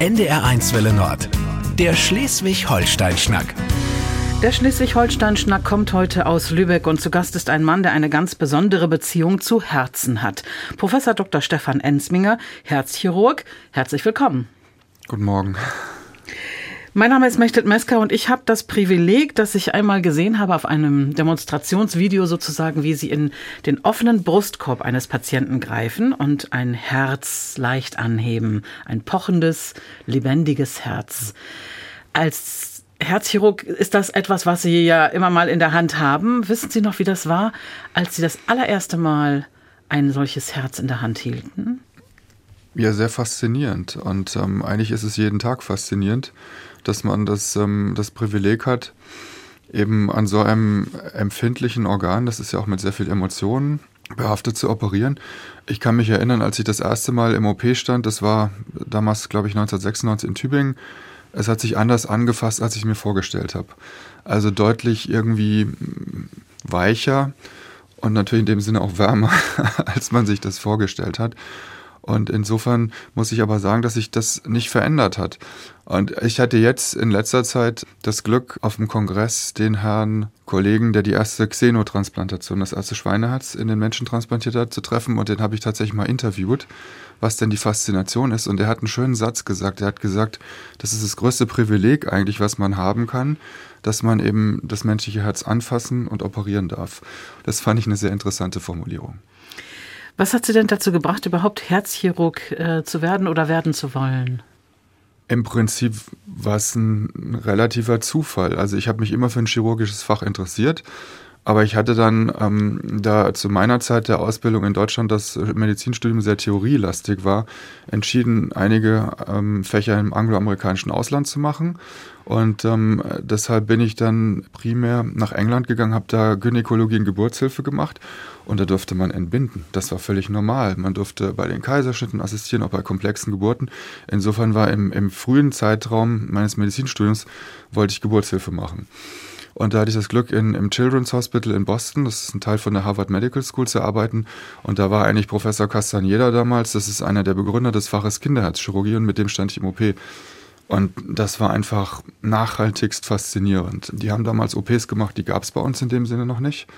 NDR1 Welle Nord. Der Schleswig-Holstein-Schnack. Der Schleswig-Holstein-Schnack kommt heute aus Lübeck und zu Gast ist ein Mann, der eine ganz besondere Beziehung zu Herzen hat. Professor Dr. Stefan Ensminger, Herzchirurg. Herzlich willkommen. Guten Morgen. Mein Name ist Mechtet Mesker und ich habe das Privileg, dass ich einmal gesehen habe auf einem Demonstrationsvideo sozusagen, wie Sie in den offenen Brustkorb eines Patienten greifen und ein Herz leicht anheben. Ein pochendes, lebendiges Herz. Als Herzchirurg ist das etwas, was Sie ja immer mal in der Hand haben. Wissen Sie noch, wie das war, als Sie das allererste Mal ein solches Herz in der Hand hielten? Ja, sehr faszinierend. Und ähm, eigentlich ist es jeden Tag faszinierend dass man das, ähm, das Privileg hat, eben an so einem empfindlichen Organ, das ist ja auch mit sehr viel Emotionen behaftet zu operieren. Ich kann mich erinnern, als ich das erste Mal im OP stand, das war damals, glaube ich, 1996 in Tübingen. Es hat sich anders angefasst, als ich mir vorgestellt habe. Also deutlich irgendwie weicher und natürlich in dem Sinne auch wärmer, als man sich das vorgestellt hat. Und insofern muss ich aber sagen, dass sich das nicht verändert hat. Und ich hatte jetzt in letzter Zeit das Glück, auf dem Kongress den Herrn Kollegen, der die erste Xenotransplantation, das erste Schweineherz in den Menschen transplantiert hat, zu treffen. Und den habe ich tatsächlich mal interviewt, was denn die Faszination ist. Und er hat einen schönen Satz gesagt. Er hat gesagt, das ist das größte Privileg eigentlich, was man haben kann, dass man eben das menschliche Herz anfassen und operieren darf. Das fand ich eine sehr interessante Formulierung. Was hat Sie denn dazu gebracht, überhaupt Herzchirurg äh, zu werden oder werden zu wollen? Im Prinzip war es ein relativer Zufall. Also ich habe mich immer für ein chirurgisches Fach interessiert, aber ich hatte dann, ähm, da zu meiner Zeit der Ausbildung in Deutschland das Medizinstudium sehr theorielastig war, entschieden, einige ähm, Fächer im angloamerikanischen Ausland zu machen. Und ähm, deshalb bin ich dann primär nach England gegangen, habe da Gynäkologie und Geburtshilfe gemacht und da durfte man entbinden. Das war völlig normal. Man durfte bei den Kaiserschnitten assistieren, auch bei komplexen Geburten. Insofern war im, im frühen Zeitraum meines Medizinstudiums, wollte ich Geburtshilfe machen. Und da hatte ich das Glück, in, im Children's Hospital in Boston, das ist ein Teil von der Harvard Medical School, zu arbeiten. Und da war eigentlich Professor Castaneda damals, das ist einer der Begründer des Faches Kinderherzchirurgie und mit dem stand ich im OP. Und das war einfach nachhaltigst faszinierend. Die haben damals OPs gemacht, die gab es bei uns in dem Sinne noch nicht.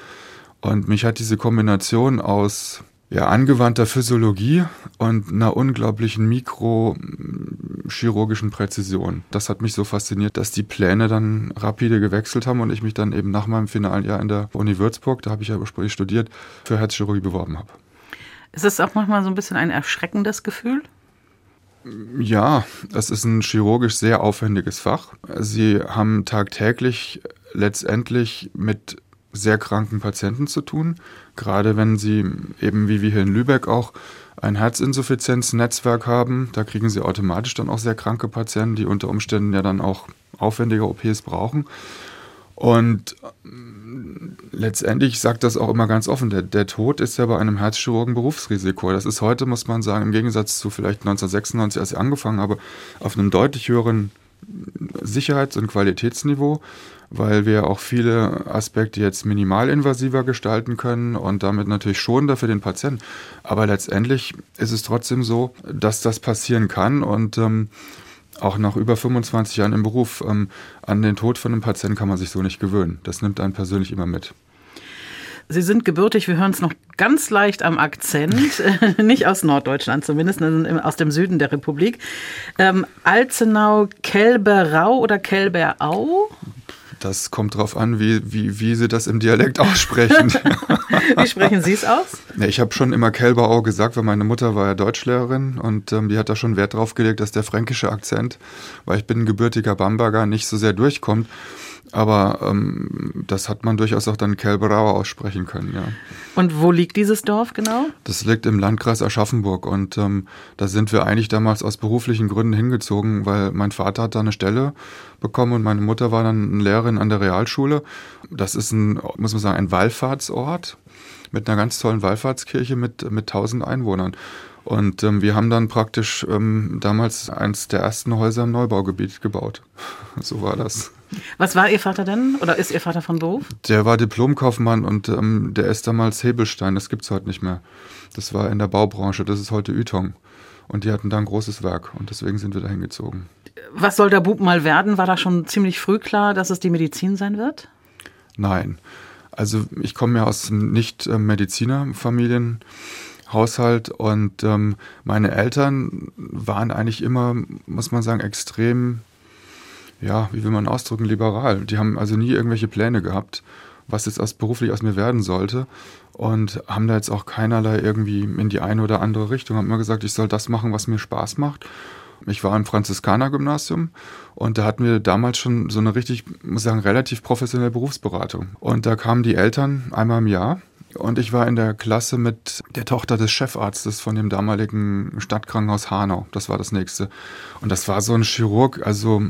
Und mich hat diese Kombination aus ja, angewandter Physiologie und einer unglaublichen mikrochirurgischen Präzision. Das hat mich so fasziniert, dass die Pläne dann rapide gewechselt haben und ich mich dann eben nach meinem finalen Jahr in der Uni Würzburg, da habe ich ja ursprünglich studiert, für Herzchirurgie beworben habe. Ist es auch manchmal so ein bisschen ein erschreckendes Gefühl? Ja, es ist ein chirurgisch sehr aufwendiges Fach. Sie haben tagtäglich letztendlich mit sehr kranken Patienten zu tun, gerade wenn sie eben wie wir hier in Lübeck auch ein Herzinsuffizienznetzwerk haben. Da kriegen sie automatisch dann auch sehr kranke Patienten, die unter Umständen ja dann auch aufwendige OPs brauchen. Und mm, letztendlich sagt das auch immer ganz offen, der, der Tod ist ja bei einem Herzchirurgen Berufsrisiko. Das ist heute, muss man sagen, im Gegensatz zu vielleicht 1996, als ich angefangen habe, auf einem deutlich höheren Sicherheits- und Qualitätsniveau weil wir auch viele Aspekte jetzt minimalinvasiver gestalten können und damit natürlich schonender für den Patienten. Aber letztendlich ist es trotzdem so, dass das passieren kann und ähm, auch nach über 25 Jahren im Beruf ähm, an den Tod von einem Patienten kann man sich so nicht gewöhnen. Das nimmt einen persönlich immer mit. Sie sind gebürtig, wir hören es noch ganz leicht am Akzent, nicht aus Norddeutschland zumindest, aus dem Süden der Republik. Ähm, Alzenau, Kelberau oder Kelberau? Das kommt darauf an, wie, wie, wie Sie das im Dialekt aussprechen. wie sprechen Sie es aus? Ja, ich habe schon immer Kälberau gesagt, weil meine Mutter war ja Deutschlehrerin und ähm, die hat da schon Wert drauf gelegt, dass der fränkische Akzent, weil ich bin ein gebürtiger Bamberger, nicht so sehr durchkommt. Aber ähm, das hat man durchaus auch dann Kälberau aussprechen können, ja. Und wo liegt dieses Dorf genau? Das liegt im Landkreis Aschaffenburg und ähm, da sind wir eigentlich damals aus beruflichen Gründen hingezogen, weil mein Vater hat da eine Stelle bekommen und meine Mutter war dann Lehrerin an der Realschule. Das ist ein, muss man sagen, ein Wallfahrtsort mit einer ganz tollen Wallfahrtskirche mit, mit 1000 Einwohnern. Und ähm, wir haben dann praktisch ähm, damals eins der ersten Häuser im Neubaugebiet gebaut. so war das. Was war Ihr Vater denn? Oder ist Ihr Vater von Beruf? Der war Diplomkaufmann und ähm, der ist damals Hebelstein. Das gibt es heute nicht mehr. Das war in der Baubranche. Das ist heute Ytong. Und die hatten da ein großes Werk und deswegen sind wir da hingezogen. Was soll der Bub mal werden? War da schon ziemlich früh klar, dass es die Medizin sein wird? Nein. Also ich komme ja aus einem Nicht-Mediziner-Familienhaushalt und ähm, meine Eltern waren eigentlich immer, muss man sagen, extrem, ja, wie will man ausdrücken, liberal. Die haben also nie irgendwelche Pläne gehabt, was jetzt aus, beruflich aus mir werden sollte und haben da jetzt auch keinerlei irgendwie in die eine oder andere Richtung. Haben immer gesagt, ich soll das machen, was mir Spaß macht ich war im Franziskanergymnasium und da hatten wir damals schon so eine richtig, muss ich sagen, relativ professionelle Berufsberatung. Und da kamen die Eltern einmal im Jahr und ich war in der Klasse mit der Tochter des Chefarztes von dem damaligen Stadtkrankenhaus Hanau. Das war das nächste. Und das war so ein Chirurg, also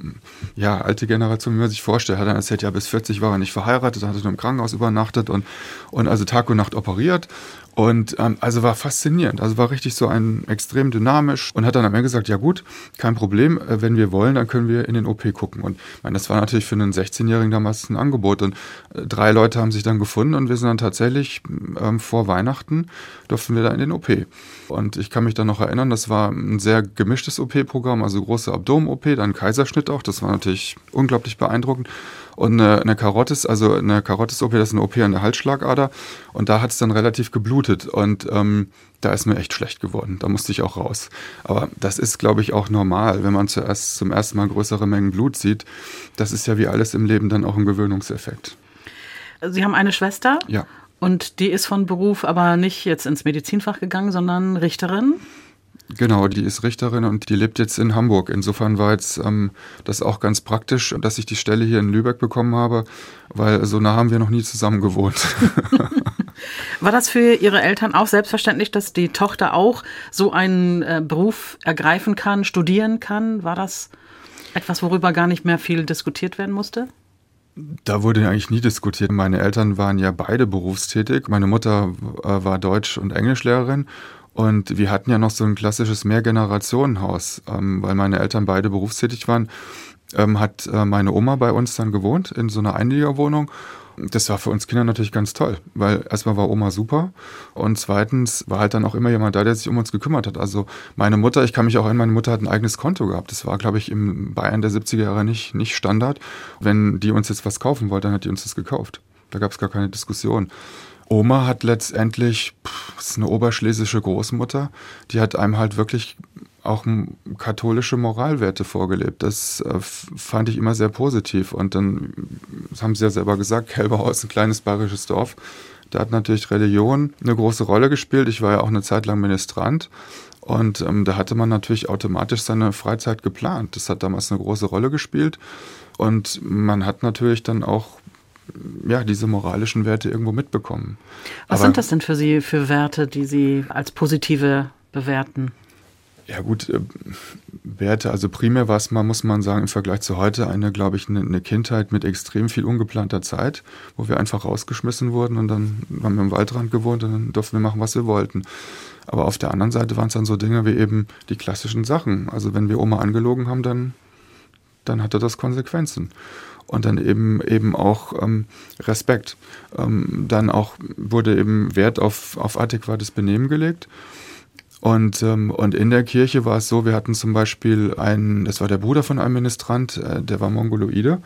ja, alte Generation, wie man sich vorstellt. Hat dann erzählt, ja, bis 40 war er nicht verheiratet, hat nur im Krankenhaus übernachtet und, und also Tag und Nacht operiert. Und ähm, also war faszinierend. Also war richtig so ein extrem dynamisch und hat dann am Ende gesagt, ja gut, kein Problem, äh, wenn wir wollen, dann können wir in den OP gucken. Und ich meine, das war natürlich für einen 16-Jährigen damals ein Angebot. Und äh, drei Leute haben sich dann gefunden und wir sind dann tatsächlich ähm, vor Weihnachten durften wir da in den OP. Und ich kann mich dann noch erinnern, das war ein sehr gemischtes OP-Programm, also große Abdomen-OP, dann Kaiserschnitt auch. Das war natürlich unglaublich beeindruckend. Und eine, eine Karotis, also eine Karotis-OP, das ist eine OP an der Halsschlagader. Und da hat es dann relativ geblutet. Und ähm, da ist mir echt schlecht geworden. Da musste ich auch raus. Aber das ist, glaube ich, auch normal, wenn man zuerst zum ersten Mal größere Mengen Blut sieht. Das ist ja wie alles im Leben dann auch ein Gewöhnungseffekt. Sie haben eine Schwester? Ja. Und die ist von Beruf aber nicht jetzt ins Medizinfach gegangen, sondern Richterin? Genau, die ist Richterin und die lebt jetzt in Hamburg. Insofern war jetzt ähm, das auch ganz praktisch, dass ich die Stelle hier in Lübeck bekommen habe, weil so nah haben wir noch nie zusammen gewohnt. War das für Ihre Eltern auch selbstverständlich, dass die Tochter auch so einen äh, Beruf ergreifen kann, studieren kann? War das etwas, worüber gar nicht mehr viel diskutiert werden musste? Da wurde eigentlich nie diskutiert. Meine Eltern waren ja beide berufstätig. Meine Mutter äh, war Deutsch- und Englischlehrerin und wir hatten ja noch so ein klassisches Mehrgenerationenhaus, ähm, weil meine Eltern beide berufstätig waren. Ähm, hat äh, meine Oma bei uns dann gewohnt in so einer Einliegerwohnung. Das war für uns Kinder natürlich ganz toll, weil erstmal war Oma super und zweitens war halt dann auch immer jemand da, der sich um uns gekümmert hat. Also meine Mutter, ich kann mich auch erinnern, meine Mutter hat ein eigenes Konto gehabt. Das war, glaube ich, im Bayern der 70er Jahre nicht, nicht Standard. Wenn die uns jetzt was kaufen wollte, dann hat die uns das gekauft. Da gab es gar keine Diskussion. Oma hat letztendlich, pff, ist eine oberschlesische Großmutter, die hat einem halt wirklich auch katholische Moralwerte vorgelebt. Das äh, fand ich immer sehr positiv. Und dann, das haben sie ja selber gesagt, Kelberau ist ein kleines bayerisches Dorf. Da hat natürlich Religion eine große Rolle gespielt. Ich war ja auch eine Zeit lang Ministrant. Und ähm, da hatte man natürlich automatisch seine Freizeit geplant. Das hat damals eine große Rolle gespielt. Und man hat natürlich dann auch ja, diese moralischen Werte irgendwo mitbekommen. Was Aber, sind das denn für Sie für Werte, die Sie als positive bewerten? Ja gut, äh, Werte, also primär war es mal, muss man sagen, im Vergleich zu heute eine, glaube ich, eine, eine, Kindheit mit extrem viel ungeplanter Zeit, wo wir einfach rausgeschmissen wurden und dann haben wir im Waldrand gewohnt und dann durften wir machen, was wir wollten. Aber auf der anderen Seite waren es dann so Dinge wie eben die klassischen Sachen. Also wenn wir Oma angelogen haben, dann, dann hatte das Konsequenzen und dann eben eben auch ähm, Respekt. Ähm, dann auch wurde eben Wert auf, auf adäquates Benehmen gelegt. Und, ähm, und in der Kirche war es so, wir hatten zum Beispiel einen, das war der Bruder von einem Ministrant, äh, der war Mongoloide.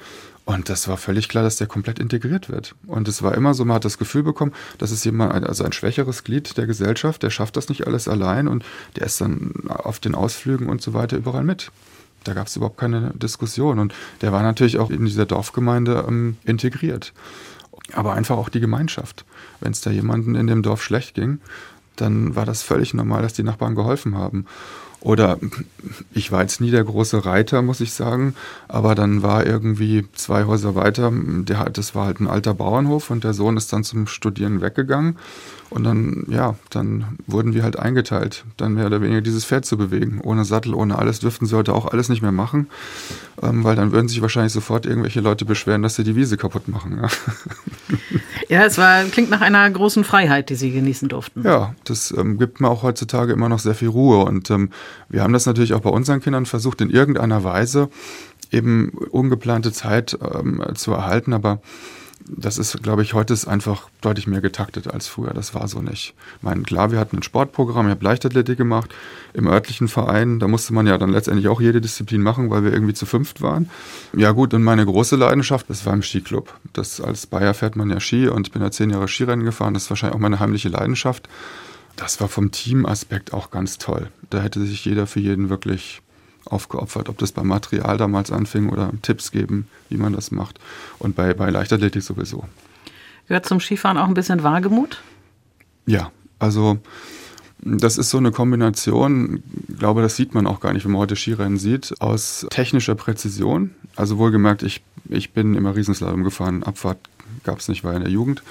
Und das war völlig klar, dass der komplett integriert wird. Und es war immer so, man hat das Gefühl bekommen, das ist jemand, also ein schwächeres Glied der Gesellschaft, der schafft das nicht alles allein und der ist dann auf den Ausflügen und so weiter überall mit. Da gab es überhaupt keine Diskussion. Und der war natürlich auch in dieser Dorfgemeinde ähm, integriert. Aber einfach auch die Gemeinschaft. Wenn es da jemanden in dem Dorf schlecht ging, dann war das völlig normal, dass die Nachbarn geholfen haben. Oder ich war jetzt nie der große Reiter, muss ich sagen, aber dann war irgendwie zwei Häuser weiter, der, das war halt ein alter Bauernhof und der Sohn ist dann zum Studieren weggegangen. Und dann, ja, dann wurden wir halt eingeteilt, dann mehr oder weniger dieses Pferd zu bewegen. Ohne Sattel, ohne alles dürften sie heute auch alles nicht mehr machen, ähm, weil dann würden sich wahrscheinlich sofort irgendwelche Leute beschweren, dass sie die Wiese kaputt machen. Ja, ja es war, klingt nach einer großen Freiheit, die sie genießen durften. Ja, das ähm, gibt mir auch heutzutage immer noch sehr viel Ruhe. Und ähm, wir haben das natürlich auch bei unseren Kindern versucht, in irgendeiner Weise eben ungeplante Zeit ähm, zu erhalten, aber das ist, glaube ich, heute ist einfach deutlich mehr getaktet als früher. Das war so nicht. Ich meine, klar, wir hatten ein Sportprogramm, ich habe Leichtathletik gemacht im örtlichen Verein. Da musste man ja dann letztendlich auch jede Disziplin machen, weil wir irgendwie zu fünft waren. Ja gut, und meine große Leidenschaft, das war im Skiclub. Das, als Bayer fährt man ja Ski und ich bin ja zehn Jahre Skirennen gefahren. Das ist wahrscheinlich auch meine heimliche Leidenschaft. Das war vom Teamaspekt auch ganz toll. Da hätte sich jeder für jeden wirklich aufgeopfert, ob das beim Material damals anfing oder Tipps geben, wie man das macht. Und bei, bei Leichtathletik sowieso. Gehört zum Skifahren auch ein bisschen Wagemut? Ja, also das ist so eine Kombination, ich glaube, das sieht man auch gar nicht, wenn man heute Skirennen sieht, aus technischer Präzision. Also wohlgemerkt, ich, ich bin immer Riesenslalom gefahren, Abfahrt gab es nicht, war in der Jugend.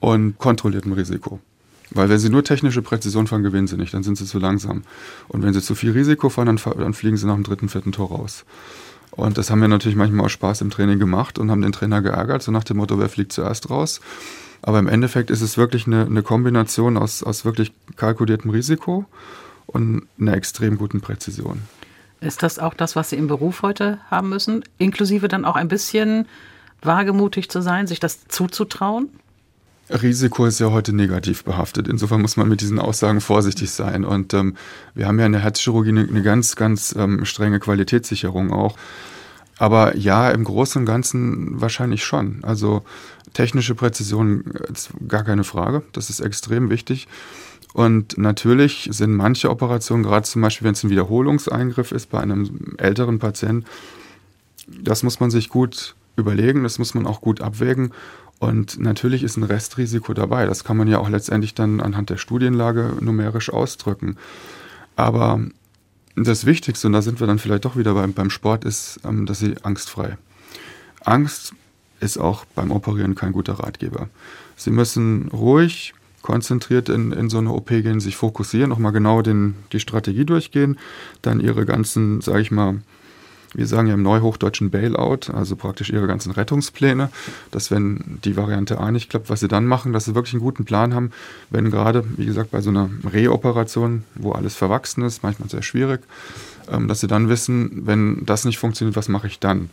Und kontrolliertem Risiko. Weil wenn sie nur technische Präzision fahren, gewinnen sie nicht, dann sind sie zu langsam. Und wenn sie zu viel Risiko fahren, dann, dann fliegen sie nach dem dritten, vierten Tor raus. Und das haben wir natürlich manchmal aus Spaß im Training gemacht und haben den Trainer geärgert, so nach dem Motto, wer fliegt zuerst raus. Aber im Endeffekt ist es wirklich eine, eine Kombination aus, aus wirklich kalkuliertem Risiko und einer extrem guten Präzision. Ist das auch das, was Sie im Beruf heute haben müssen? Inklusive dann auch ein bisschen wagemutig zu sein, sich das zuzutrauen? Risiko ist ja heute negativ behaftet. Insofern muss man mit diesen Aussagen vorsichtig sein. Und ähm, wir haben ja in der Herzchirurgie eine, eine ganz, ganz ähm, strenge Qualitätssicherung auch. Aber ja, im Großen und Ganzen wahrscheinlich schon. Also technische Präzision ist gar keine Frage. Das ist extrem wichtig. Und natürlich sind manche Operationen, gerade zum Beispiel, wenn es ein Wiederholungseingriff ist bei einem älteren Patienten, das muss man sich gut überlegen, das muss man auch gut abwägen. Und natürlich ist ein Restrisiko dabei. Das kann man ja auch letztendlich dann anhand der Studienlage numerisch ausdrücken. Aber das Wichtigste, und da sind wir dann vielleicht doch wieder beim, beim Sport, ist, ähm, dass sie angstfrei. Angst ist auch beim Operieren kein guter Ratgeber. Sie müssen ruhig, konzentriert in, in so eine OP gehen, sich fokussieren, nochmal genau den, die Strategie durchgehen, dann ihre ganzen, sage ich mal, wir sagen ja im Neuhochdeutschen Bailout, also praktisch ihre ganzen Rettungspläne, dass wenn die Variante A nicht klappt, was sie dann machen, dass sie wirklich einen guten Plan haben, wenn gerade, wie gesagt, bei so einer Reoperation, wo alles verwachsen ist, manchmal sehr schwierig, ähm, dass sie dann wissen, wenn das nicht funktioniert, was mache ich dann?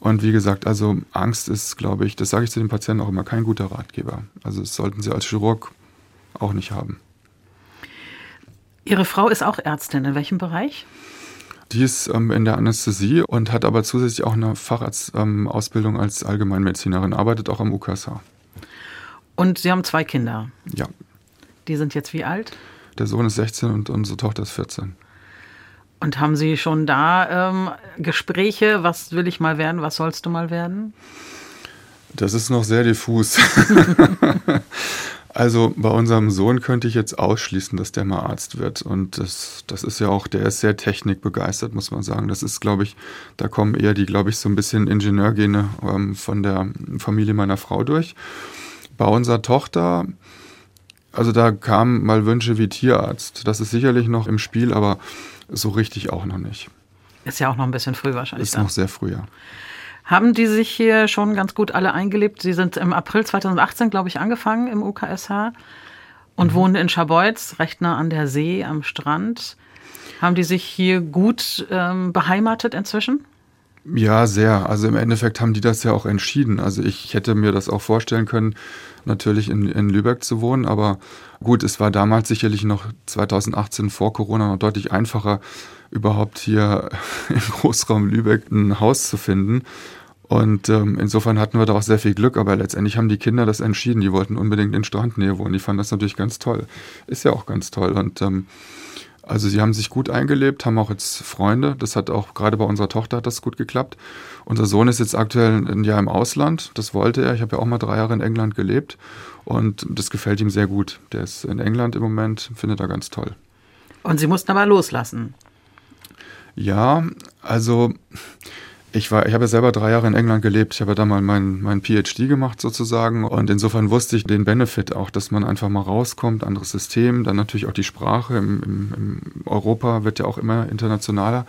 Und wie gesagt, also Angst ist, glaube ich, das sage ich zu den Patienten auch immer, kein guter Ratgeber. Also das sollten sie als Chirurg auch nicht haben. Ihre Frau ist auch Ärztin. In welchem Bereich? Die ist ähm, in der Anästhesie und hat aber zusätzlich auch eine Facharztausbildung ähm, als Allgemeinmedizinerin, arbeitet auch am UKSH. Und Sie haben zwei Kinder? Ja. Die sind jetzt wie alt? Der Sohn ist 16 und unsere Tochter ist 14. Und haben Sie schon da ähm, Gespräche? Was will ich mal werden? Was sollst du mal werden? Das ist noch sehr diffus. Also bei unserem Sohn könnte ich jetzt ausschließen, dass der mal Arzt wird. Und das, das ist ja auch, der ist sehr technikbegeistert, muss man sagen. Das ist, glaube ich, da kommen eher die, glaube ich, so ein bisschen Ingenieurgene ähm, von der Familie meiner Frau durch. Bei unserer Tochter, also da kamen mal Wünsche wie Tierarzt. Das ist sicherlich noch im Spiel, aber so richtig auch noch nicht. Ist ja auch noch ein bisschen früh wahrscheinlich. Ist dann. noch sehr früh, ja. Haben die sich hier schon ganz gut alle eingelebt? Sie sind im April 2018, glaube ich, angefangen im UKSH und mhm. wohnen in Scharbeutz, recht nah an der See, am Strand. Haben die sich hier gut ähm, beheimatet inzwischen? Ja, sehr. Also im Endeffekt haben die das ja auch entschieden. Also ich hätte mir das auch vorstellen können, natürlich in, in Lübeck zu wohnen. Aber gut, es war damals sicherlich noch 2018 vor Corona noch deutlich einfacher, überhaupt hier im Großraum Lübeck ein Haus zu finden. Und ähm, insofern hatten wir da auch sehr viel Glück, aber letztendlich haben die Kinder das entschieden. Die wollten unbedingt in Strandnähe wohnen. Die fanden das natürlich ganz toll. Ist ja auch ganz toll. Und ähm, also sie haben sich gut eingelebt, haben auch jetzt Freunde. Das hat auch gerade bei unserer Tochter hat das gut geklappt. Unser Sohn ist jetzt aktuell ein Jahr im Ausland. Das wollte er. Ich habe ja auch mal drei Jahre in England gelebt und das gefällt ihm sehr gut. Der ist in England im Moment, findet er ganz toll. Und Sie mussten aber loslassen. Ja, also ich war, ich habe ja selber drei Jahre in England gelebt. Ich habe da mal meinen mein PhD gemacht sozusagen. Und insofern wusste ich den Benefit auch, dass man einfach mal rauskommt, anderes System, dann natürlich auch die Sprache. Im, im, im Europa wird ja auch immer internationaler.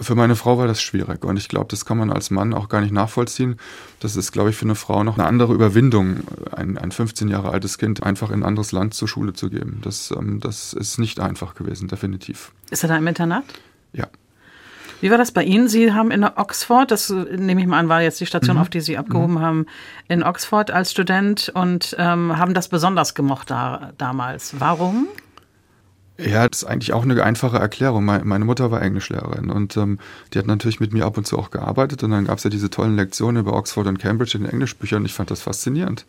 Für meine Frau war das schwierig und ich glaube, das kann man als Mann auch gar nicht nachvollziehen. Das ist, glaube ich, für eine Frau noch eine andere Überwindung, ein, ein 15 Jahre altes Kind einfach in ein anderes Land zur Schule zu geben. Das, ähm, das ist nicht einfach gewesen, definitiv. Ist er da im Internat? Ja. Wie war das bei Ihnen? Sie haben in Oxford, das nehme ich mal an, war jetzt die Station, mhm. auf die Sie abgehoben mhm. haben, in Oxford als Student und ähm, haben das besonders gemocht da, damals. Warum? Ja, das ist eigentlich auch eine einfache Erklärung. Meine Mutter war Englischlehrerin und ähm, die hat natürlich mit mir ab und zu auch gearbeitet und dann gab es ja diese tollen Lektionen über Oxford und Cambridge in den Englischbüchern ich fand das faszinierend,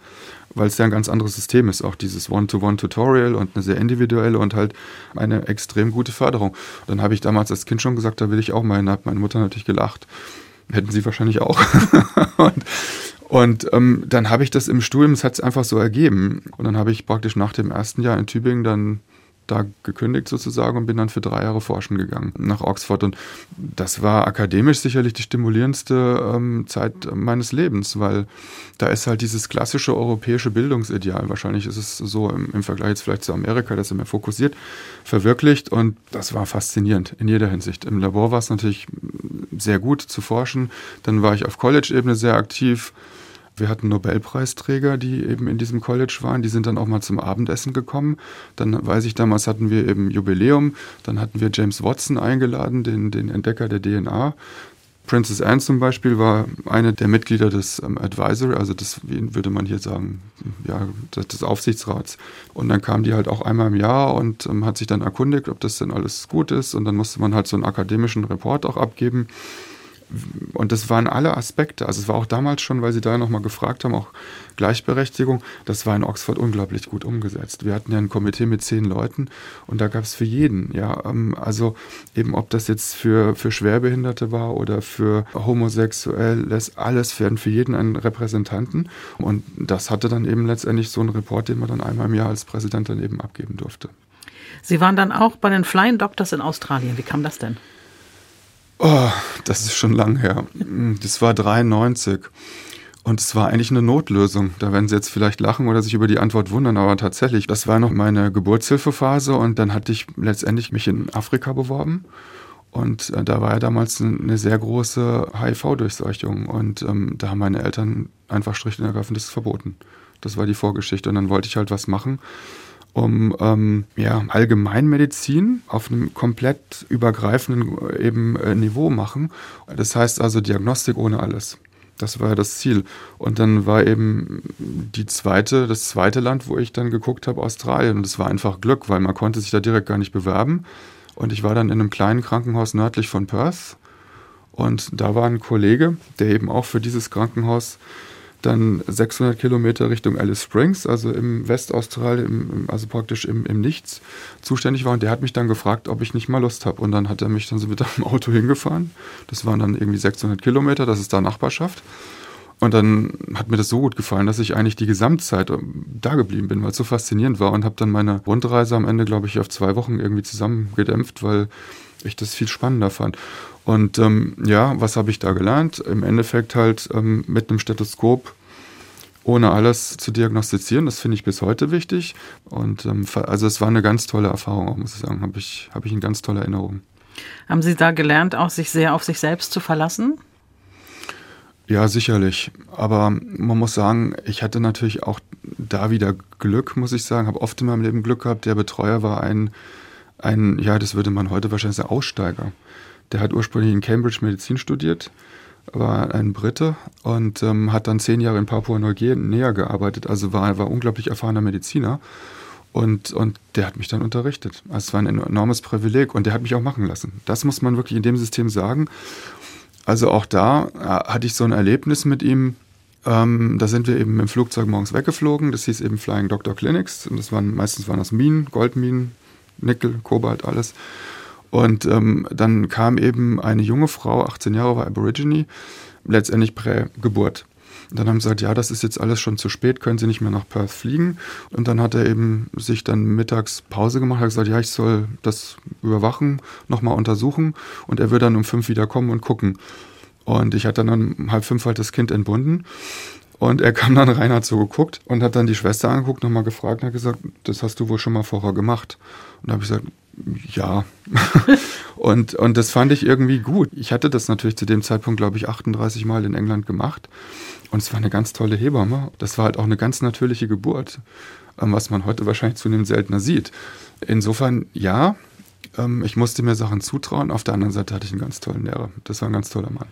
weil es ja ein ganz anderes System ist, auch dieses One-to-One-Tutorial und eine sehr individuelle und halt eine extrem gute Förderung. Und dann habe ich damals als Kind schon gesagt, da will ich auch mal hin, hat meine Mutter natürlich gelacht. Hätten sie wahrscheinlich auch. und und ähm, dann habe ich das im Studium, es hat es einfach so ergeben. Und dann habe ich praktisch nach dem ersten Jahr in Tübingen dann da gekündigt sozusagen und bin dann für drei Jahre forschen gegangen nach Oxford. Und das war akademisch sicherlich die stimulierendste ähm, Zeit meines Lebens, weil da ist halt dieses klassische europäische Bildungsideal, wahrscheinlich ist es so im, im Vergleich jetzt vielleicht zu Amerika, das ist mehr fokussiert, verwirklicht. Und das war faszinierend in jeder Hinsicht. Im Labor war es natürlich sehr gut zu forschen. Dann war ich auf College-Ebene sehr aktiv wir hatten Nobelpreisträger, die eben in diesem College waren. Die sind dann auch mal zum Abendessen gekommen. Dann weiß ich, damals hatten wir eben Jubiläum. Dann hatten wir James Watson eingeladen, den, den Entdecker der DNA. Princess Anne zum Beispiel war eine der Mitglieder des ähm, Advisory, also wie würde man hier sagen, ja, des, des, Aufsichtsrats. Und dann kam die halt auch einmal im Jahr und ähm, hat sich dann erkundigt, ob das denn alles gut ist. Und dann musste man halt so einen akademischen Report auch abgeben und das waren alle Aspekte. Also es war auch damals schon, weil Sie da nochmal gefragt haben, auch Gleichberechtigung, das war in Oxford unglaublich gut umgesetzt. Wir hatten ja ein Komitee mit zehn Leuten und da gab es für jeden, ja, ähm, also eben ob das jetzt für, für Schwerbehinderte war oder für Homosexuelles, alles für, für jeden einen Repräsentanten. Und das hatte dann eben letztendlich so einen Report, den man dann einmal im Jahr als Präsident dann eben abgeben durfte. Sie waren dann auch bei den Flying Doctors in Australien. Wie kam das denn? Oh, das ist schon lang her. Das war 93. Und es war eigentlich eine Notlösung. Da werden Sie jetzt vielleicht lachen oder sich über die Antwort wundern, aber tatsächlich, das war noch meine Geburtshilfephase und dann hatte ich letztendlich mich in Afrika beworben. Und äh, da war ja damals eine sehr große HIV-Durchseuchung und ähm, da haben meine Eltern einfach schlicht und ergreifend das verboten. Das war die Vorgeschichte und dann wollte ich halt was machen um ähm, ja, Allgemeinmedizin auf einem komplett übergreifenden äh, eben äh, Niveau machen. Das heißt also Diagnostik ohne alles. Das war das Ziel. Und dann war eben die zweite, das zweite Land, wo ich dann geguckt habe, Australien. Und es war einfach Glück, weil man konnte sich da direkt gar nicht bewerben. Und ich war dann in einem kleinen Krankenhaus nördlich von Perth. Und da war ein Kollege, der eben auch für dieses Krankenhaus dann 600 Kilometer Richtung Alice Springs, also im Westaustralien, also praktisch im, im Nichts zuständig war. Und der hat mich dann gefragt, ob ich nicht mal Lust habe. Und dann hat er mich dann so mit dem Auto hingefahren. Das waren dann irgendwie 600 Kilometer, das ist da Nachbarschaft. Und dann hat mir das so gut gefallen, dass ich eigentlich die Gesamtzeit ähm, da geblieben bin, weil es so faszinierend war und habe dann meine Rundreise am Ende, glaube ich, auf zwei Wochen irgendwie zusammengedämpft, weil ich das viel spannender fand. Und ähm, ja, was habe ich da gelernt? Im Endeffekt halt ähm, mit einem Stethoskop ohne alles zu diagnostizieren. Das finde ich bis heute wichtig. Und ähm, also es war eine ganz tolle Erfahrung, auch, muss ich sagen. Habe ich, hab ich in ganz tolle Erinnerungen. Haben Sie da gelernt, auch sich sehr auf sich selbst zu verlassen? Ja, sicherlich. Aber man muss sagen, ich hatte natürlich auch da wieder Glück, muss ich sagen. Habe oft in meinem Leben Glück gehabt. Der Betreuer war ein, ein, ja, das würde man heute wahrscheinlich sagen, Aussteiger. Der hat ursprünglich in Cambridge Medizin studiert, war ein Brite und ähm, hat dann zehn Jahre in Papua-Neuguinea gearbeitet, also war, war unglaublich erfahrener Mediziner. Und, und der hat mich dann unterrichtet. Also es war ein enormes Privileg und der hat mich auch machen lassen. Das muss man wirklich in dem System sagen. Also auch da äh, hatte ich so ein Erlebnis mit ihm. Ähm, da sind wir eben im Flugzeug morgens weggeflogen. Das hieß eben Flying Doctor Clinics. Und das waren meistens waren das Minen, Goldminen, Nickel, Kobalt, alles. Und ähm, dann kam eben eine junge Frau, 18 Jahre, war Aborigine, letztendlich Prägeburt. Dann haben sie gesagt, ja, das ist jetzt alles schon zu spät, können Sie nicht mehr nach Perth fliegen. Und dann hat er eben sich dann mittags Pause gemacht, hat gesagt, ja, ich soll das überwachen, nochmal untersuchen und er würde dann um fünf wieder kommen und gucken. Und ich hatte dann um halb fünf halt das Kind entbunden. Und er kam dann rein, hat so geguckt und hat dann die Schwester angeguckt, nochmal gefragt und hat gesagt, das hast du wohl schon mal vorher gemacht. Und da habe ich gesagt, ja. und, und das fand ich irgendwie gut. Ich hatte das natürlich zu dem Zeitpunkt, glaube ich, 38 Mal in England gemacht. Und es war eine ganz tolle Hebamme. Das war halt auch eine ganz natürliche Geburt, ähm, was man heute wahrscheinlich zunehmend seltener sieht. Insofern, ja, Ähm, ich musste mir Sachen zutrauen. Auf der anderen Seite hatte ich einen ganz tollen Lehrer. Das war ein ganz toller Mann.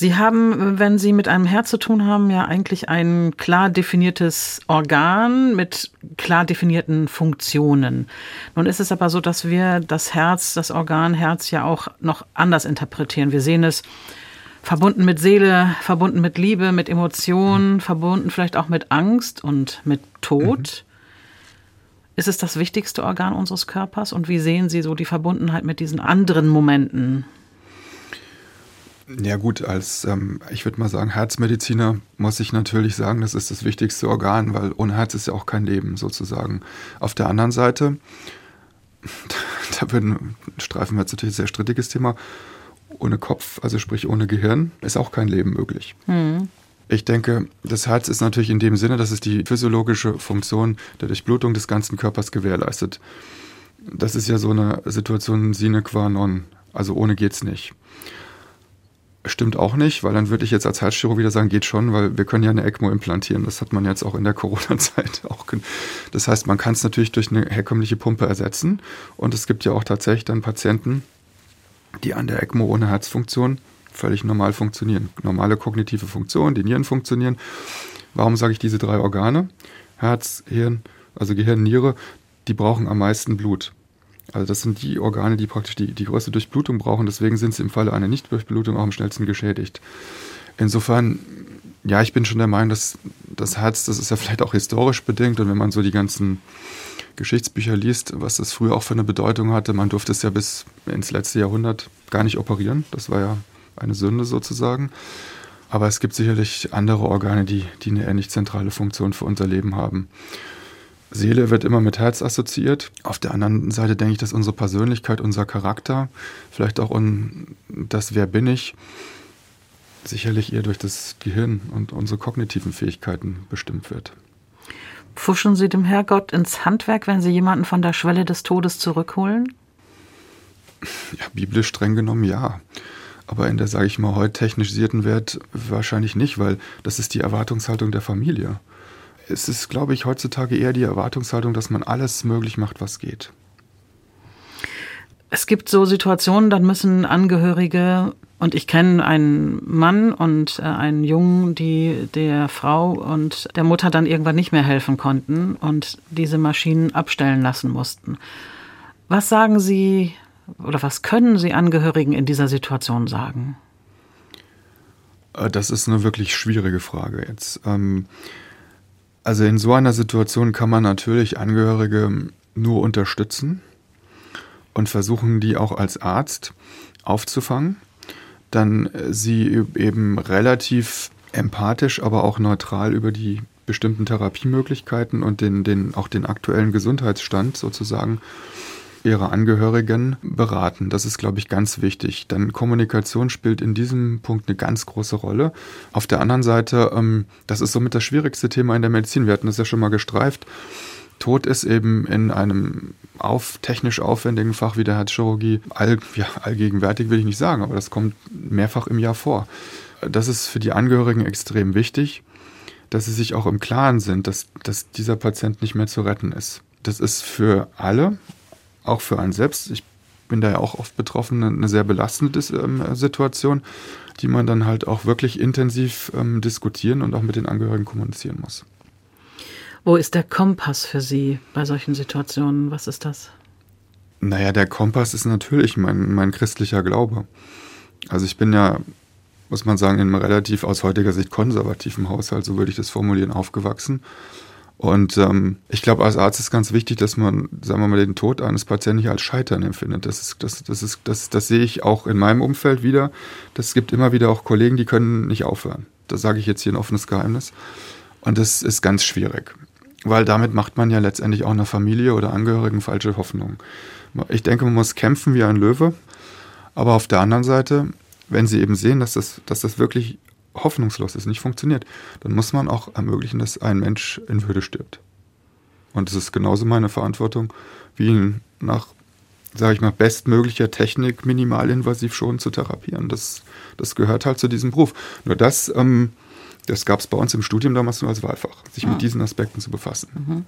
Sie haben, wenn Sie mit einem Herz zu tun haben, ja eigentlich ein klar definiertes Organ mit klar definierten Funktionen. Nun ist es aber so, dass wir das Herz, das Organ Herz ja auch noch anders interpretieren. Wir sehen es verbunden mit Seele, verbunden mit Liebe, mit Emotionen, mhm. verbunden vielleicht auch mit Angst und mit Tod. Mhm. Ist es das wichtigste Organ unseres Körpers? Und wie sehen Sie so die Verbundenheit mit diesen anderen Momenten? Ja gut, als ähm, ich würde mal sagen, Herzmediziner muss ich natürlich sagen, das ist das wichtigste Organ, weil ohne Herz ist ja auch kein Leben sozusagen. Auf der anderen Seite, da würden, streifen wir jetzt natürlich ein sehr strittiges Thema, ohne Kopf, also sprich ohne Gehirn, ist auch kein Leben möglich. Mhm. Ich denke, das Herz ist natürlich in dem Sinne, dass es die physiologische Funktion der Durchblutung des ganzen Körpers gewährleistet. Das ist ja so eine Situation sine qua non. Also ohne geht's nicht. Stimmt auch nicht, weil dann würde ich jetzt als Herzchirurg wieder sagen, geht schon, weil wir können ja eine ECMO implantieren. Das hat man jetzt auch in der Corona-Zeit auch. Das heißt, man kann es natürlich durch eine herkömmliche Pumpe ersetzen. Und es gibt ja auch tatsächlich dann Patienten, die an der ECMO ohne Herzfunktion völlig normal funktionieren. Normale kognitive Funktionen, die Nieren funktionieren. Warum sage ich diese drei Organe? Herz, Hirn, also Gehirn, Niere, die brauchen am meisten Blut. Also das sind die Organe, die praktisch die, die größte Durchblutung brauchen. Deswegen sind sie im Falle einer Nichtdurchblutung auch am schnellsten geschädigt. Insofern, ja, ich bin schon der Meinung, dass das Herz, das ist ja vielleicht auch historisch bedingt. Und wenn man so die ganzen Geschichtsbücher liest, was das früher auch für eine Bedeutung hatte, man durfte es ja bis ins letzte Jahrhundert gar nicht operieren. Das war ja eine Sünde sozusagen. Aber es gibt sicherlich andere Organe, die, die eine ähnlich zentrale Funktion für unser Leben haben. Seele wird immer mit Herz assoziiert. Auf der anderen Seite denke ich, dass unsere Persönlichkeit, unser Charakter, vielleicht auch das Wer bin ich, sicherlich eher durch das Gehirn und unsere kognitiven Fähigkeiten bestimmt wird. Pfuschen Sie dem Herrgott ins Handwerk, wenn Sie jemanden von der Schwelle des Todes zurückholen? Ja, biblisch streng genommen ja. Aber in der, sage ich mal, heute technisierten Welt wahrscheinlich nicht, weil das ist die Erwartungshaltung der Familie es ist, glaube ich, heutzutage eher die Erwartungshaltung, dass man alles möglich macht, was geht. Es gibt so Situationen, dann müssen Angehörige, und ich kenne einen Mann und äh, einen Jungen, die der Frau und der Mutter dann irgendwann nicht mehr helfen konnten und diese Maschinen abstellen lassen mussten. Was sagen Sie oder was können Sie Angehörigen in dieser Situation sagen? Äh, das ist eine wirklich schwierige Frage jetzt. Ähm, also in so einer Situation kann man natürlich Angehörige nur unterstützen und versuchen, die auch als Arzt aufzufangen. Dann äh, sie eben relativ empathisch, aber auch neutral über die bestimmten Therapiemöglichkeiten und den, den, auch den aktuellen Gesundheitsstand sozusagen ihre Angehörigen beraten. Das ist, glaube ich, ganz wichtig. Dann Kommunikation spielt in diesem Punkt eine ganz große Rolle. Auf der anderen Seite, ähm, das ist somit das schwierigste Thema in der Medizin. Wir hatten das ja schon mal gestreift. Tod ist eben in einem auf, technisch aufwendigen Fach wie der Herzchirurgie all, ja, allgegenwärtig, will ich nicht sagen, aber das kommt mehrfach im Jahr vor. Das ist für die Angehörigen extrem wichtig, dass sie sich auch im Klaren sind, dass, dass dieser Patient nicht mehr zu retten ist. Das ist für alle, auch für einen selbst. Ich bin da ja auch oft betroffen, eine sehr belastende ähm, Situation, die man dann halt auch wirklich intensiv ähm, diskutieren und auch mit den Angehörigen kommunizieren muss. Wo ist der Kompass für Sie bei solchen Situationen? Was ist das? Naja, der Kompass ist natürlich mein, mein christlicher Glaube. Also ich bin ja, muss man sagen, in einem relativ aus heutiger Sicht konservativen Haushalt, so würde ich das formulieren, aufgewachsen. Und ähm, ich glaube, als Arzt ist ganz wichtig, dass man, sagen wir mal, den Tod eines Patienten nicht als Scheitern empfindet. Das, ist, das, das, ist, das, das sehe ich auch in meinem Umfeld wieder. Das gibt immer wieder auch Kollegen, die können nicht aufhören. Das sage ich jetzt hier ein offenes Geheimnis. Und das ist ganz schwierig. Weil damit macht man ja letztendlich auch einer Familie oder Angehörigen falsche Hoffnung. Ich denke, man muss kämpfen wie ein Löwe. Aber auf der anderen Seite, wenn sie eben sehen, dass das, dass das wirklich hoffnungslos ist, nicht funktioniert, dann muss man auch ermöglichen, dass ein Mensch in Würde stirbt. Und es ist genauso meine Verantwortung, wie ihn nach, sage ich mal, bestmöglicher Technik minimalinvasiv schon zu therapieren. Das, das gehört halt zu diesem Beruf. Nur das, ähm, das gab es bei uns im Studium damals nur als Wahlfach, sich ah. mit diesen Aspekten zu befassen. Mhm.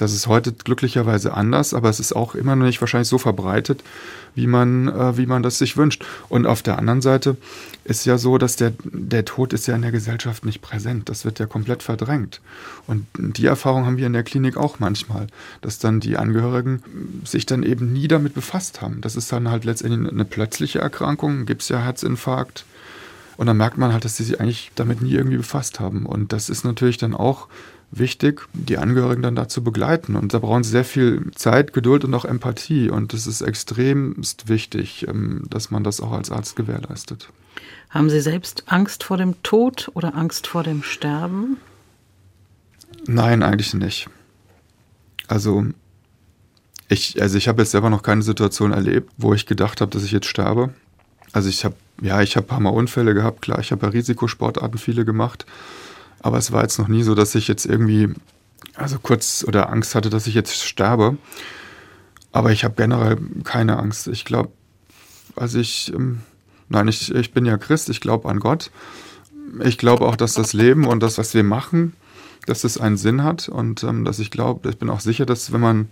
Das ist heute glücklicherweise anders, aber es ist auch immer noch nicht wahrscheinlich so verbreitet, wie man, äh, wie man das sich wünscht. Und auf der anderen Seite ist ja so, dass der, der Tod ist ja in der Gesellschaft nicht präsent. Das wird ja komplett verdrängt. Und die Erfahrung haben wir in der Klinik auch manchmal, dass dann die Angehörigen sich dann eben nie damit befasst haben. Das ist dann halt letztendlich eine plötzliche Erkrankung, gibt es ja Herzinfarkt. Und dann merkt man halt, dass sie sich eigentlich damit nie irgendwie befasst haben. Und das ist natürlich dann auch wichtig, die Angehörigen dann dazu begleiten. Und da brauchen sie sehr viel Zeit, Geduld und auch Empathie. Und es ist extremst wichtig, ähm, dass man das auch als Arzt gewährleistet. Haben Sie selbst Angst vor dem Tod oder Angst vor dem Sterben? Nein, eigentlich nicht. Also ich, also ich habe jetzt selber noch keine Situation erlebt, wo ich gedacht habe, dass ich jetzt sterbe. Also ich habe, ja, ich habe ein paar Mal Unfälle gehabt, klar, ich habe ja Risikosportarten viele gemacht. Aber es war jetzt noch nie so, dass ich jetzt irgendwie, also kurz oder Angst hatte, dass ich jetzt sterbe. Aber ich habe generell keine Angst. Ich glaube, also ich, ähm, nein, ich, ich bin ja Christ, ich glaube an Gott. Ich glaube auch, dass das Leben und das, was wir machen, dass es einen Sinn hat und ähm, dass ich glaube, ich bin auch sicher, dass wenn man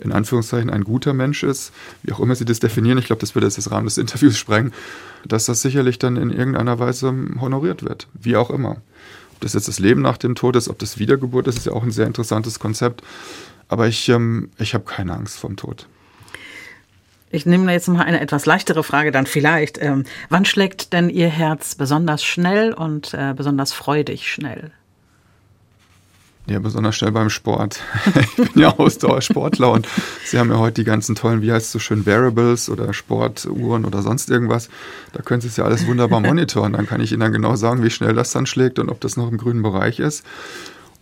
in Anführungszeichen ein guter Mensch ist, wie auch immer Sie das definieren, ich glaube, das würde jetzt das Rahmen des Interviews sprengen, dass das sicherlich dann in irgendeiner Weise honoriert wird, wie auch immer. Ob das jetzt das Leben nach dem Tod ist, ob das Wiedergeburt ist, ist ja auch ein sehr interessantes Konzept. Aber ich, ähm, ich habe keine Angst vom Tod. Ich nehme jetzt mal eine etwas leichtere Frage dann vielleicht. Ähm, wann schlägt denn Ihr Herz besonders schnell und äh, besonders freudig schnell? Ja, besonders schnell beim Sport. ich bin ja Ausdauersportler und Sie haben ja heute die ganzen tollen, wie heißt es so schön, Variables oder Sportuhren oder sonst irgendwas. Da können Sie es ja alles wunderbar monitoren. Dann kann ich Ihnen dann genau sagen, wie schnell das dann schlägt und ob das noch im grünen Bereich ist.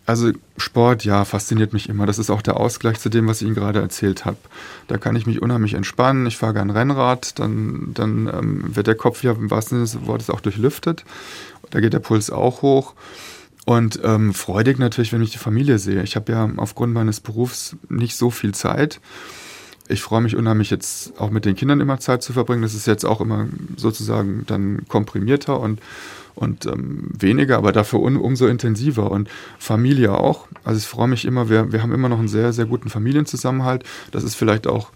Also Sport, ja, fasziniert mich immer. Das ist auch der Ausgleich zu dem, was ich Ihnen gerade erzählt habe. Da kann ich mich unheimlich entspannen. Ich fahre gern Rennrad, dann, dann ähm, wird der Kopf ja im wahrsten Sinne des Wortes auch durchlüftet. Da geht der Puls auch hoch. Und ähm, freudig natürlich, wenn ich die Familie sehe. Ich habe ja aufgrund meines Berufs nicht so viel Zeit. Ich freue mich unheimlich jetzt auch mit den Kindern immer Zeit zu verbringen. Das ist jetzt auch immer sozusagen dann komprimierter und, und ähm, weniger, aber dafür un, umso intensiver. Und Familie auch. Also ich freue mich immer, wir, wir haben immer noch einen sehr, sehr guten Familienzusammenhalt. Das ist vielleicht auch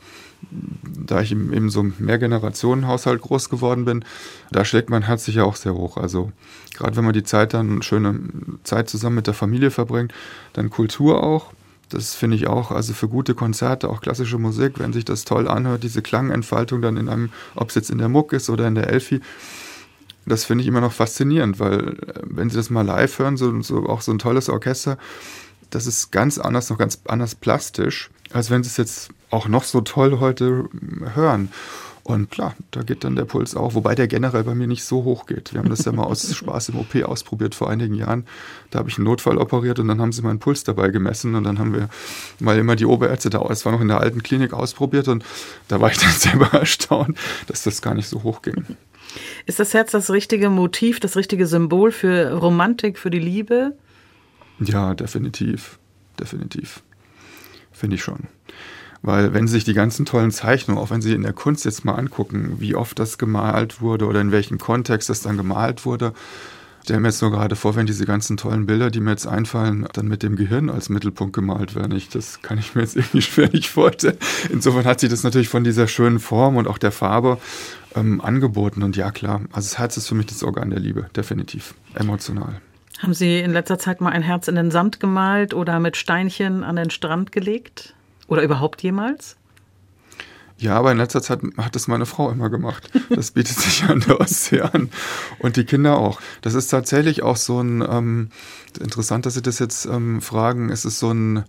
da ich eben so einem Mehrgenerationenhaushalt groß geworden bin, da schlägt mein Herz sicher auch sehr hoch. Also gerade wenn man die Zeit dann, schöne Zeit zusammen mit der Familie verbringt, dann Kultur auch. Das finde ich auch, also für gute Konzerte, auch klassische Musik, wenn sich das toll anhört, diese Klangentfaltung dann in einem, ob es jetzt in der Muck ist oder in der Elfi, das finde ich immer noch faszinierend, weil äh, wenn Sie das mal live hören, so, so auch so ein tolles Orchester, das ist ganz anders, noch ganz anders plastisch, als wenn Sie es jetzt auch noch so toll heute hören. Und klar, da geht dann der Puls auch, wobei der generell bei mir nicht so hoch geht. Wir haben das ja mal aus Spaß im OP ausprobiert vor einigen Jahren. Da habe ich einen Notfall operiert und dann haben sie meinen Puls dabei gemessen und dann haben wir mal immer die Oberärzte da, es war noch in der alten Klinik ausprobiert und da war ich dann selber erstaunt, dass das gar nicht so hoch ging. Ist das Herz das richtige Motiv, das richtige Symbol für Romantik, für die Liebe? Ja, definitiv. Definitiv. Finde ich schon. Weil wenn Sie sich die ganzen tollen Zeichnungen, auch wenn Sie in der Kunst jetzt mal angucken, wie oft das gemalt wurde oder in welchem Kontext das dann gemalt wurde, stelle mir jetzt nur gerade vor, wenn diese ganzen tollen Bilder, die mir jetzt einfallen, dann mit dem Gehirn als Mittelpunkt gemalt werden. Ich, das kann ich mir jetzt irgendwie schwer nicht vorstellen. Insofern hat sich das natürlich von dieser schönen Form und auch der Farbe ähm, angeboten. Und ja, klar, also das Herz ist für mich das Organ der Liebe, definitiv, emotional. Haben Sie in letzter Zeit mal ein Herz in den Sand gemalt oder mit Steinchen an den Strand gelegt? Oder überhaupt jemals? Ja, aber in letzter Zeit hat es meine Frau immer gemacht. Das bietet sich an der Ostsee an. Und die Kinder auch. Das ist tatsächlich auch so ein, ähm, interessant, dass Sie das jetzt ähm, fragen, es ist so ein,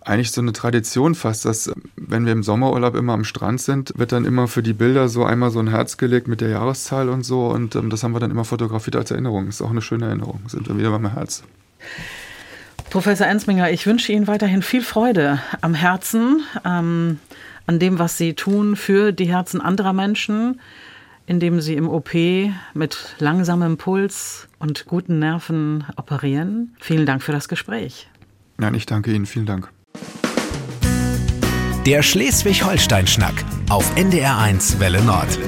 eigentlich so eine Tradition fast, dass wenn wir im Sommerurlaub immer am Strand sind, wird dann immer für die Bilder so einmal so ein Herz gelegt mit der Jahreszahl und so. Und ähm, das haben wir dann immer fotografiert als Erinnerung. Ist auch eine schöne Erinnerung. Sind wir wieder beim Herz. Professor Ensminger, ich wünsche Ihnen weiterhin viel Freude am Herzen, ähm, an dem, was Sie tun für die Herzen anderer Menschen, indem Sie im OP mit langsamem Puls und guten Nerven operieren. Vielen Dank für das Gespräch. Nein, ich danke Ihnen. Vielen Dank. Der Schleswig-Holstein-Schnack auf NDR1 Welle Nord.